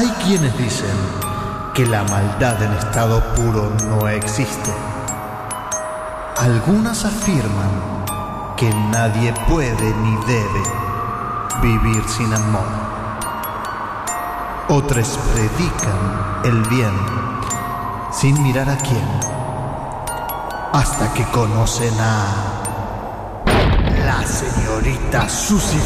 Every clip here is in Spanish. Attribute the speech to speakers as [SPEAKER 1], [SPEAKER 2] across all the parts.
[SPEAKER 1] Hay quienes dicen que la maldad en estado puro no existe. Algunas afirman que nadie puede ni debe vivir sin amor. Otros predican el bien sin mirar a quién, hasta que conocen a la señorita Susie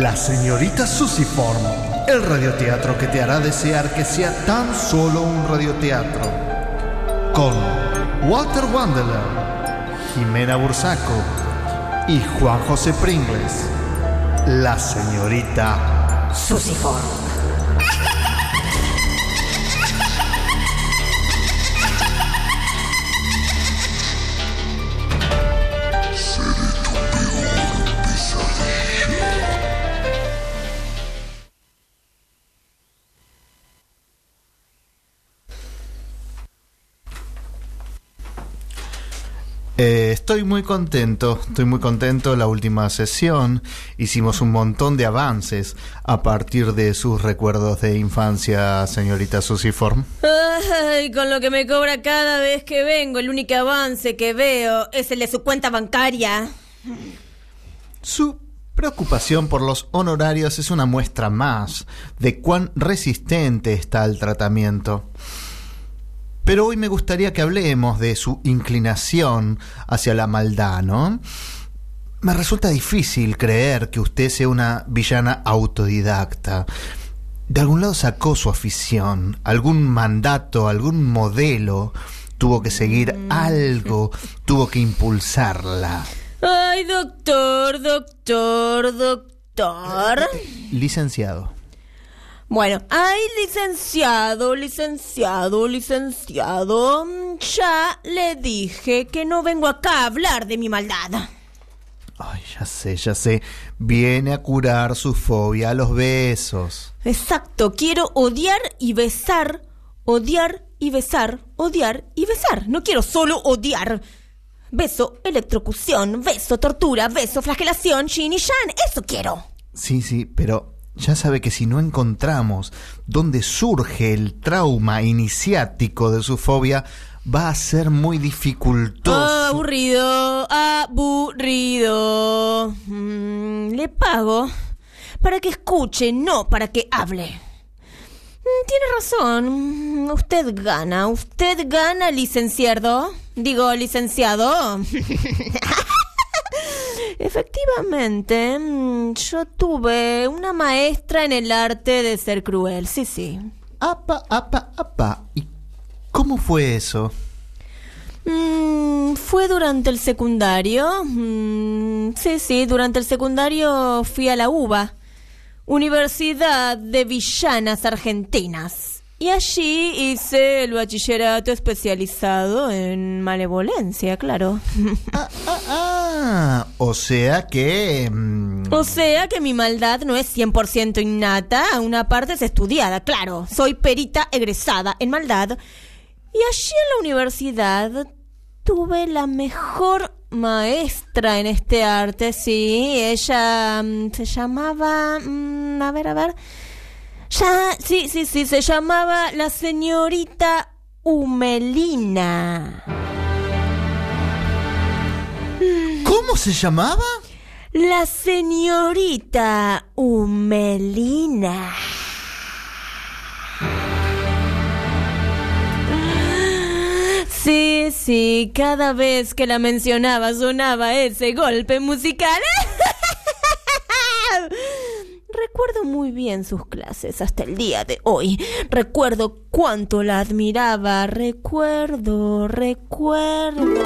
[SPEAKER 1] La señorita Susiform, el radioteatro que te hará desear que sea tan solo un radioteatro. Con Walter Wandeler, Jimena Bursaco y Juan José Pringles. La señorita
[SPEAKER 2] Susiform.
[SPEAKER 1] Eh, estoy muy contento, estoy muy contento. La última sesión hicimos un montón de avances a partir de sus recuerdos de infancia, señorita Susiform.
[SPEAKER 3] Ay, con lo que me cobra cada vez que vengo, el único avance que veo es el de su cuenta bancaria.
[SPEAKER 1] Su preocupación por los honorarios es una muestra más de cuán resistente está el tratamiento. Pero hoy me gustaría que hablemos de su inclinación hacia la maldad, ¿no? Me resulta difícil creer que usted sea una villana autodidacta. De algún lado sacó su afición, algún mandato, algún modelo. Tuvo que seguir algo, tuvo que impulsarla.
[SPEAKER 3] Ay, doctor, doctor, doctor.
[SPEAKER 1] Licenciado.
[SPEAKER 3] Bueno, ay, licenciado, licenciado, licenciado. Ya le dije que no vengo acá a hablar de mi maldad.
[SPEAKER 1] Ay, ya sé, ya sé. Viene a curar su fobia a los besos.
[SPEAKER 3] Exacto, quiero odiar y besar, odiar y besar, odiar y besar. No quiero solo odiar. Beso, electrocución, beso, tortura, beso, flagelación, shin y shan. Eso quiero.
[SPEAKER 1] Sí, sí, pero ya sabe que si no encontramos dónde surge el trauma iniciático de su fobia, va a ser muy dificultoso.
[SPEAKER 3] Aburrido, aburrido. Mm, le pago para que escuche, no para que hable. Mm, Tiene razón. Usted gana. Usted gana, licenciado. Digo, licenciado. Efectivamente, mm, yo tuve una maestra en el arte de ser cruel, sí, sí.
[SPEAKER 1] Apa, apa, apa. ¿Y cómo fue eso?
[SPEAKER 3] Mm, fue durante el secundario. Mm, sí, sí, durante el secundario fui a la UBA, Universidad de Villanas Argentinas. Y allí hice el bachillerato especializado en malevolencia, claro.
[SPEAKER 1] Ah, ah, ah. O sea que... mm,
[SPEAKER 3] O sea que mi maldad no es 100% innata, una parte es estudiada, claro. Soy perita egresada en maldad. Y allí en la universidad tuve la mejor maestra en este arte, sí. Ella mm, se llamaba... mm, a ver, a ver. Ya, sí, sí, sí, se llamaba la señorita Humelina.
[SPEAKER 1] ¿Cómo se llamaba?
[SPEAKER 3] La señorita Humelina. Sí, sí, cada vez que la mencionaba sonaba ese golpe musical. Recuerdo muy bien sus clases hasta el día de hoy. Recuerdo cuánto la admiraba. Recuerdo, recuerdo.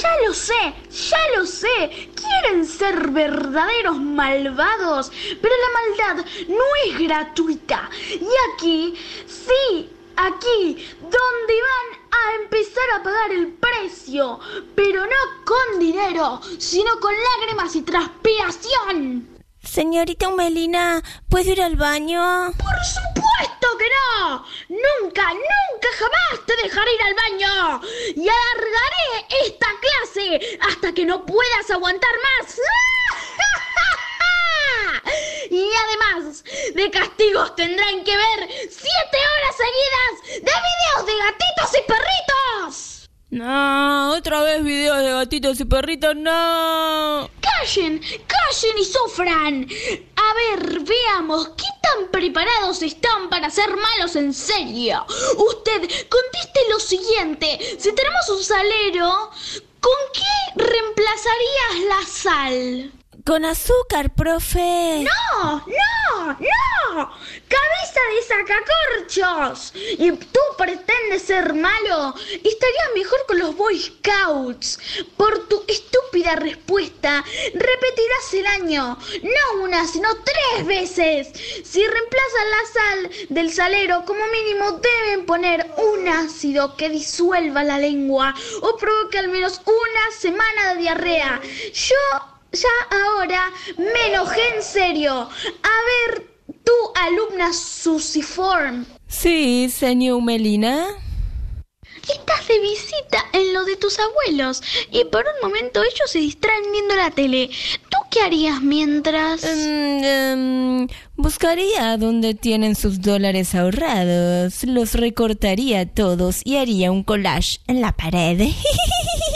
[SPEAKER 4] Ya lo sé, ya lo sé. Quieren ser verdaderos malvados, pero la maldad no es gratuita. Y aquí, sí, aquí, donde van a empezar a pagar el precio, pero no con dinero, sino con lágrimas y transpiración.
[SPEAKER 3] Señorita Humelina, ¿puedo ir al baño?
[SPEAKER 4] Por supuesto que no. Nunca, nunca jamás te dejaré ir al baño. Y alargaré esta clase? ¿Hasta que no puedas aguantar más? Y además de castigos tendrán que ver siete horas seguidas de videos de gatitos y perritos.
[SPEAKER 3] No, otra vez videos de gatitos y perritos, no.
[SPEAKER 4] Callen, callen y sufran. A ver, veamos, ¿qué tan preparados están para ser malos en serio? Usted, conteste lo siguiente. Si tenemos un salero, ¿con qué reemplazarías la sal?
[SPEAKER 3] Con azúcar, profe.
[SPEAKER 4] ¡No! ¡No! ¡No! ¡Cabeza de sacacorchos! ¿Y tú pretendes ser malo? Estarías mejor con los Boy Scouts. Por tu estúpida respuesta, repetirás el año. No una, sino tres veces. Si reemplazan la sal del salero, como mínimo deben poner un ácido que disuelva la lengua o provoque al menos una semana de diarrea. Yo ya ahora me enojé en serio. A ver, tu alumna Susiform.
[SPEAKER 3] Sí, señor Melina.
[SPEAKER 4] Estás de visita en lo de tus abuelos y por un momento ellos se distraen viendo la tele. ¿Tú qué harías mientras?
[SPEAKER 3] Mm, em, buscaría dónde tienen sus dólares ahorrados, los recortaría todos y haría un collage en la pared.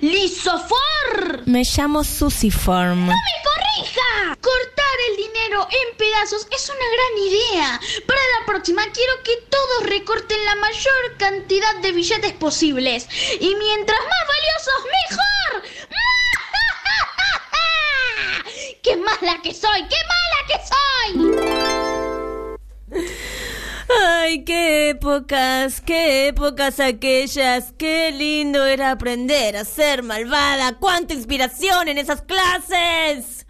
[SPEAKER 4] ¡Lisofor!
[SPEAKER 3] Me llamo Susiform.
[SPEAKER 4] ¡No me corrija! Cortar el dinero en pedazos es una gran idea. Para la próxima quiero que todos recorten la mayor cantidad de billetes posibles. Y mientras más valiosos, mejor. ¡Qué mala que soy! ¡Qué mala que
[SPEAKER 3] Ay, qué épocas, qué épocas aquellas. Qué lindo era aprender a ser malvada. Cuánta inspiración en esas clases.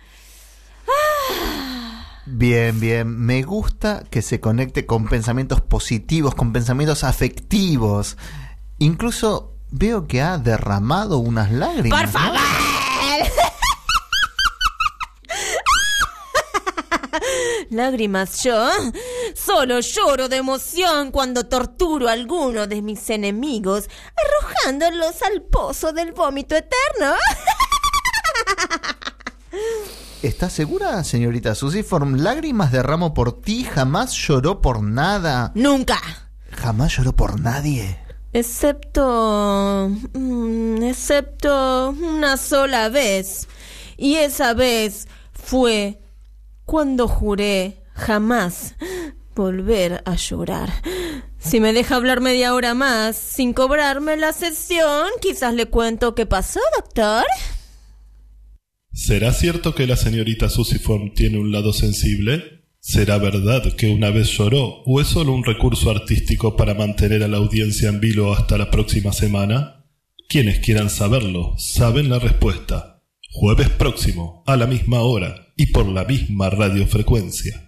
[SPEAKER 1] Bien, bien. Me gusta que se conecte con pensamientos positivos, con pensamientos afectivos. Incluso veo que ha derramado unas lágrimas.
[SPEAKER 3] ¡Por
[SPEAKER 1] ¿no?
[SPEAKER 3] favor! Lágrimas yo. Solo lloro de emoción cuando torturo a alguno de mis enemigos, arrojándolos al pozo del vómito eterno.
[SPEAKER 1] ¿Está segura, señorita Susiform? Lágrimas derramo por ti, jamás lloró por nada.
[SPEAKER 3] Nunca.
[SPEAKER 1] Jamás lloró por nadie.
[SPEAKER 3] Excepto... mm, excepto una sola vez. Y esa vez fue cuando juré jamás volver a llorar. Si me deja hablar media hora más sin cobrarme la sesión, quizás le cuento qué pasó, doctor.
[SPEAKER 2] ¿Será cierto que la señorita Susiform tiene un lado sensible? ¿Será verdad que una vez lloró o es solo un recurso artístico para mantener a la audiencia en vilo hasta la próxima semana? Quienes quieran saberlo saben la respuesta. Jueves próximo, a la misma hora y por la misma radiofrecuencia.